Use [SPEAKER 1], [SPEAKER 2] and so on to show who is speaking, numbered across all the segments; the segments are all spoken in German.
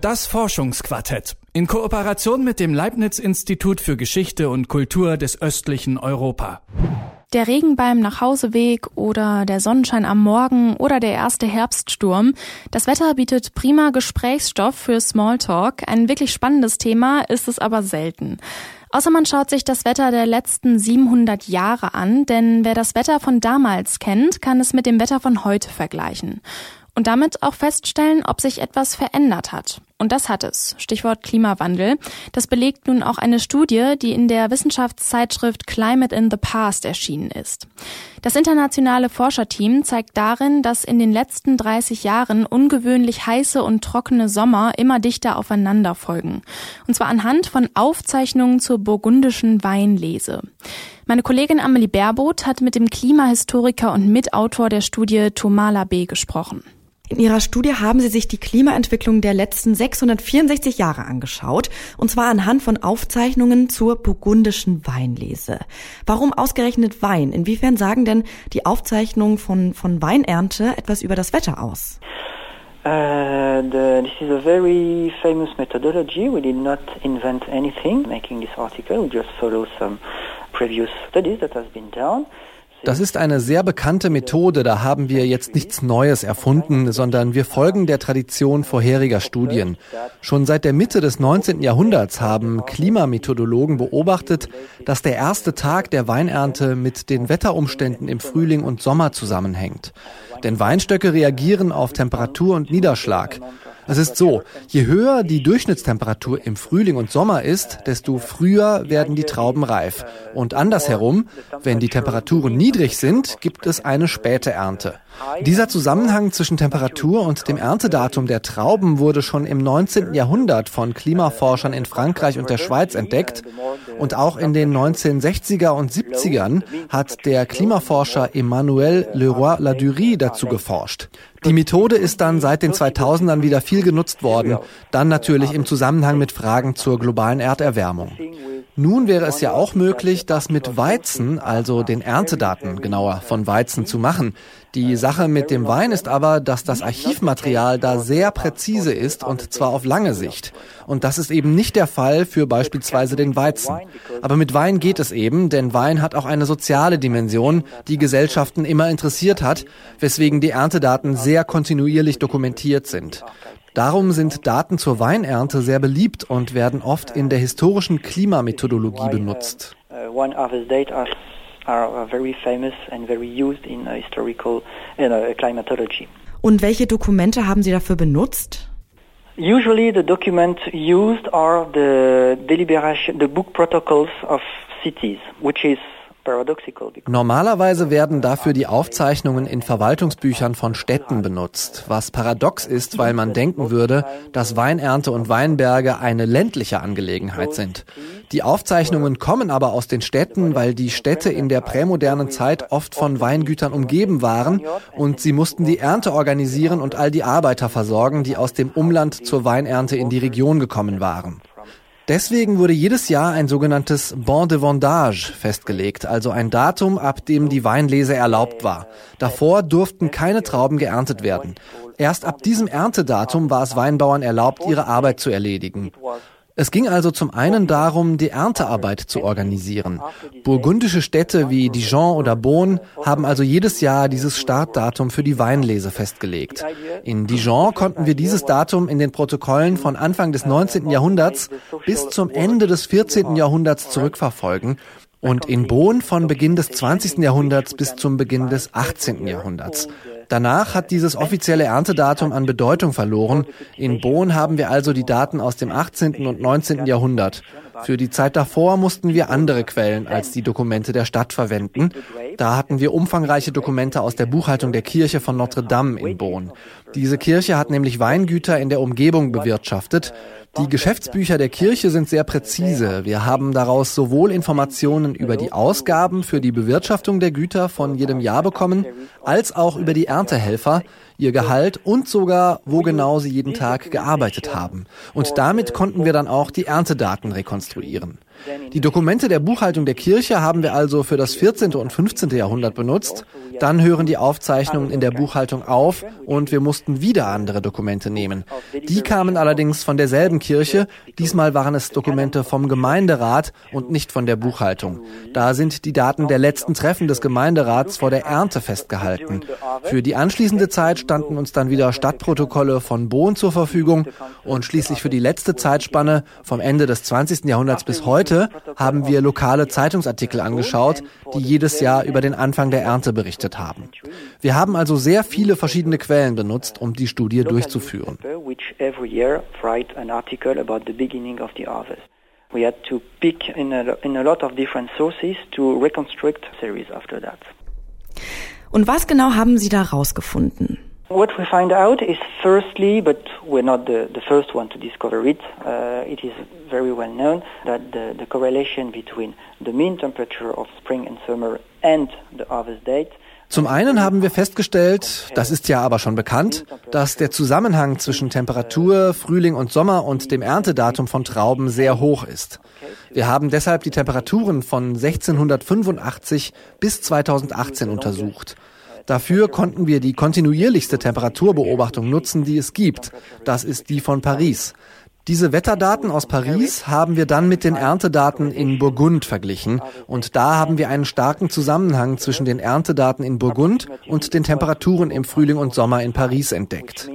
[SPEAKER 1] Das Forschungsquartett in Kooperation mit dem Leibniz-Institut für Geschichte und Kultur des östlichen Europa.
[SPEAKER 2] Der Regen beim Nachhauseweg oder der Sonnenschein am Morgen oder der erste Herbststurm. Das Wetter bietet prima Gesprächsstoff für Smalltalk. Ein wirklich spannendes Thema ist es aber selten. Außer man schaut sich das Wetter der letzten 700 Jahre an, denn wer das Wetter von damals kennt, kann es mit dem Wetter von heute vergleichen und damit auch feststellen, ob sich etwas verändert hat. Und das hat es. Stichwort Klimawandel. Das belegt nun auch eine Studie, die in der Wissenschaftszeitschrift Climate in the Past erschienen ist. Das internationale Forscherteam zeigt darin, dass in den letzten 30 Jahren ungewöhnlich heiße und trockene Sommer immer dichter aufeinander folgen. Und zwar anhand von Aufzeichnungen zur burgundischen Weinlese. Meine Kollegin Amelie Baerboth hat mit dem Klimahistoriker und Mitautor der Studie Thomas Labé gesprochen.
[SPEAKER 3] In Ihrer Studie haben Sie sich die Klimaentwicklung der letzten 664 Jahre angeschaut, und zwar anhand von Aufzeichnungen zur burgundischen Weinlese. Warum ausgerechnet Wein? Inwiefern sagen denn die Aufzeichnungen von, von Weinernte etwas über das Wetter aus?
[SPEAKER 4] Uh, this is a very famous methodology. We did not invent anything making this article. We just follow some previous studies that has been done.
[SPEAKER 5] Das ist eine sehr bekannte Methode, da haben wir jetzt nichts Neues erfunden, sondern wir folgen der Tradition vorheriger Studien. Schon seit der Mitte des 19. Jahrhunderts haben Klimamethodologen beobachtet, dass der erste Tag der Weinernte mit den Wetterumständen im Frühling und Sommer zusammenhängt. Denn Weinstöcke reagieren auf Temperatur und Niederschlag. Es ist so, je höher die Durchschnittstemperatur im Frühling und Sommer ist, desto früher werden die Trauben reif. Und andersherum, wenn die Temperaturen niedrig sind, gibt es eine späte Ernte. Dieser Zusammenhang zwischen Temperatur und dem Erntedatum der Trauben wurde schon im 19. Jahrhundert von Klimaforschern in Frankreich und der Schweiz entdeckt. Und auch in den 1960er und 70ern hat der Klimaforscher Emmanuel Leroy-Ladurie dazu geforscht. Die Methode ist dann seit den 2000ern wieder viel genutzt worden, dann natürlich im Zusammenhang mit Fragen zur globalen Erderwärmung. Nun wäre es ja auch möglich, das mit Weizen, also den Erntedaten genauer von Weizen zu machen. Die Sache mit dem Wein ist aber, dass das Archivmaterial da sehr präzise ist und zwar auf lange Sicht. Und das ist eben nicht der Fall für beispielsweise den Weizen. Aber mit Wein geht es eben, denn Wein hat auch eine soziale Dimension, die Gesellschaften immer interessiert hat, weswegen die Erntedaten sehr kontinuierlich dokumentiert sind. Darum sind Daten zur Weinernte sehr beliebt und werden oft in der historischen Klimamethodologie benutzt.
[SPEAKER 3] Und welche Dokumente haben Sie dafür benutzt?
[SPEAKER 4] Usually the documents used are the deliberation, the book protocols of cities, which is
[SPEAKER 5] Normalerweise werden dafür die Aufzeichnungen in Verwaltungsbüchern von Städten benutzt, was paradox ist, weil man denken würde, dass Weinernte und Weinberge eine ländliche Angelegenheit sind. Die Aufzeichnungen kommen aber aus den Städten, weil die Städte in der prämodernen Zeit oft von Weingütern umgeben waren und sie mussten die Ernte organisieren und all die Arbeiter versorgen, die aus dem Umland zur Weinernte in die Region gekommen waren. Deswegen wurde jedes Jahr ein sogenanntes Bon de Vendage festgelegt, also ein Datum, ab dem die Weinlese erlaubt war. Davor durften keine Trauben geerntet werden. Erst ab diesem Erntedatum war es Weinbauern erlaubt, ihre Arbeit zu erledigen. Es ging also zum einen darum, die Erntearbeit zu organisieren. Burgundische Städte wie Dijon oder Beaune haben also jedes Jahr dieses Startdatum für die Weinlese festgelegt. In Dijon konnten wir dieses Datum in den Protokollen von Anfang des 19. Jahrhunderts bis zum Ende des 14. Jahrhunderts zurückverfolgen und in Bonn von Beginn des 20. Jahrhunderts bis zum Beginn des 18. Jahrhunderts. Danach hat dieses offizielle Erntedatum an Bedeutung verloren. In Bonn haben wir also die Daten aus dem 18. und 19. Jahrhundert. Für die Zeit davor mussten wir andere Quellen als die Dokumente der Stadt verwenden. Da hatten wir umfangreiche Dokumente aus der Buchhaltung der Kirche von Notre Dame in Bonn. Diese Kirche hat nämlich Weingüter in der Umgebung bewirtschaftet. Die Geschäftsbücher der Kirche sind sehr präzise. Wir haben daraus sowohl Informationen über die Ausgaben für die Bewirtschaftung der Güter von jedem Jahr bekommen, als auch über die Erntehelfer, ihr Gehalt und sogar, wo genau sie jeden Tag gearbeitet haben. Und damit konnten wir dann auch die Erntedaten rekonstruieren. Die Dokumente der Buchhaltung der Kirche haben wir also für das 14. und 15. Jahrhundert benutzt. Dann hören die Aufzeichnungen in der Buchhaltung auf und wir mussten wieder andere Dokumente nehmen. Die kamen allerdings von derselben Kirche. Diesmal waren es Dokumente vom Gemeinderat und nicht von der Buchhaltung. Da sind die Daten der letzten Treffen des Gemeinderats vor der Ernte festgehalten. Für die anschließende Zeit standen uns dann wieder Stadtprotokolle von Bohn zur Verfügung und schließlich für die letzte Zeitspanne vom Ende des 20. Jahrhunderts bis heute haben wir lokale Zeitungsartikel angeschaut, die jedes Jahr über den Anfang der Ernte berichtet haben. Wir haben also sehr viele verschiedene Quellen benutzt, um die Studie durchzuführen. We had to pick in a, in a lot of different sources to reconstruct
[SPEAKER 3] series after that. Und was genau haben Sie da rausgefunden?
[SPEAKER 4] What we find out is firstly, but we're not the, the first one to discover it, uh, it is very well known that the, the correlation between the mean temperature of spring and summer and the harvest date
[SPEAKER 5] zum einen haben wir festgestellt, das ist ja aber schon bekannt, dass der Zusammenhang zwischen Temperatur, Frühling und Sommer und dem Erntedatum von Trauben sehr hoch ist. Wir haben deshalb die Temperaturen von 1685 bis 2018 untersucht. Dafür konnten wir die kontinuierlichste Temperaturbeobachtung nutzen, die es gibt. Das ist die von Paris. Diese Wetterdaten aus Paris haben wir dann mit den Erntedaten in Burgund verglichen und da haben wir einen starken Zusammenhang zwischen den Erntedaten in Burgund und den Temperaturen im Frühling und Sommer in Paris entdeckt.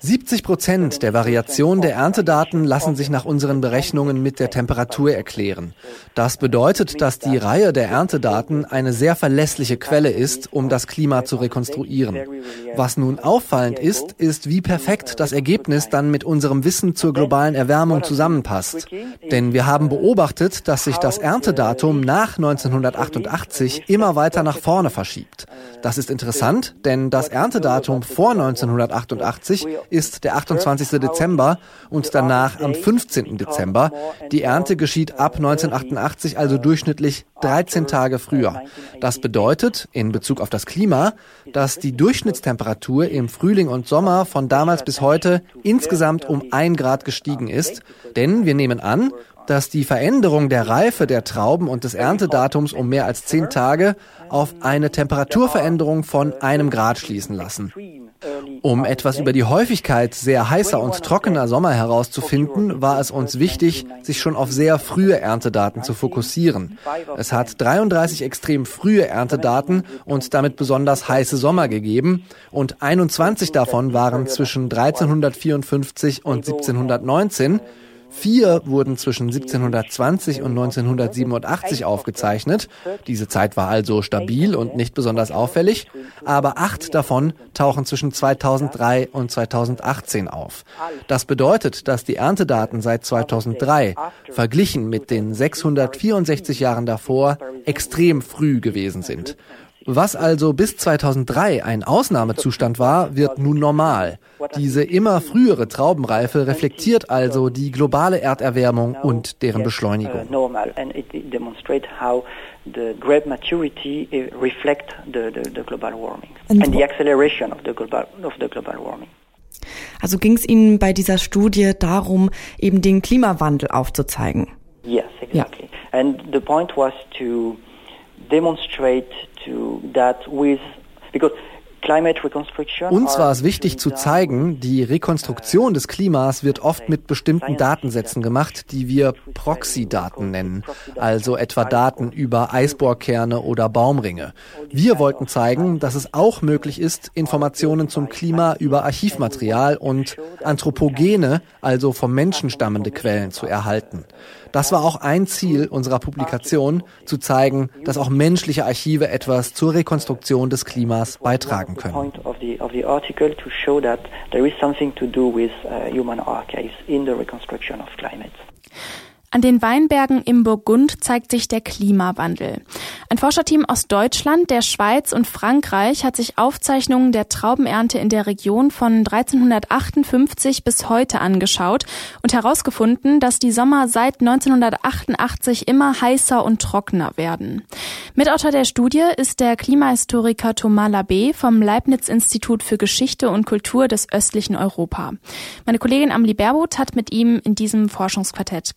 [SPEAKER 5] 70 Prozent der Variation der Erntedaten lassen sich nach unseren Berechnungen mit der Temperatur erklären. Das bedeutet, dass die Reihe der Erntedaten eine sehr verlässliche Quelle ist, um das Klima zu rekonstruieren. Was nun auffallend ist, ist, wie perfekt das Ergebnis dann mit unserem Wissen zur globalen Erwärmung zusammenpasst. Denn wir haben beobachtet, dass sich das Erntedatum nach 1988 immer weiter nach vorne verschiebt. Das ist interessant, denn das Erntedatum vor 1988 ist der 28. Dezember und danach am 15. Dezember. Die Ernte geschieht ab 1988 also durchschnittlich 13 Tage früher. Das bedeutet in Bezug auf das Klima, dass die Durchschnittstemperatur im Frühling und Sommer von damals bis heute insgesamt um ein Grad gestiegen ist. Denn wir nehmen an, dass die Veränderung der Reife der Trauben und des Erntedatums um mehr als zehn Tage auf eine Temperaturveränderung von einem Grad schließen lassen. Um etwas über die Häufigkeit sehr heißer und trockener Sommer herauszufinden, war es uns wichtig, sich schon auf sehr frühe Erntedaten zu fokussieren. Es hat 33 extrem frühe Erntedaten und damit besonders heiße Sommer gegeben und 21 davon waren zwischen 1354 und 1719 Vier wurden zwischen 1720 und 1987 aufgezeichnet. Diese Zeit war also stabil und nicht besonders auffällig, aber acht davon tauchen zwischen 2003 und 2018 auf. Das bedeutet, dass die Erntedaten seit 2003 verglichen mit den 664 Jahren davor extrem früh gewesen sind. Was also bis 2003 ein Ausnahmezustand war, wird nun normal. Diese immer frühere Traubenreife reflektiert also die globale Erderwärmung und deren Beschleunigung. the grape maturity reflect the, the, the global warming and, and the acceleration of the global, of the global warming.
[SPEAKER 3] Also ging es Ihnen bei dieser Studie darum, eben den Klimawandel aufzuzeigen?
[SPEAKER 4] Yes, exactly. Ja. And the point was to demonstrate to that with because
[SPEAKER 5] uns war es wichtig zu zeigen, die Rekonstruktion des Klimas wird oft mit bestimmten Datensätzen gemacht, die wir Proxy-Daten nennen, also etwa Daten über Eisbohrkerne oder Baumringe. Wir wollten zeigen, dass es auch möglich ist, Informationen zum Klima über Archivmaterial und anthropogene, also vom Menschen stammende Quellen zu erhalten. Das war auch ein Ziel unserer Publikation, zu zeigen, dass auch menschliche Archive etwas zur Rekonstruktion des Klimas beitragen the point
[SPEAKER 4] of the, of the article to show that there is something to do with uh, human archives in the reconstruction of climate.
[SPEAKER 2] An den Weinbergen im Burgund zeigt sich der Klimawandel. Ein Forscherteam aus Deutschland, der Schweiz und Frankreich hat sich Aufzeichnungen der Traubenernte in der Region von 1358 bis heute angeschaut und herausgefunden, dass die Sommer seit 1988 immer heißer und trockener werden. Mitautor der Studie ist der Klimahistoriker Thomas Labbé vom Leibniz-Institut für Geschichte und Kultur des östlichen Europa. Meine Kollegin Amelie Berbot hat mit ihm in diesem Forschungsquartett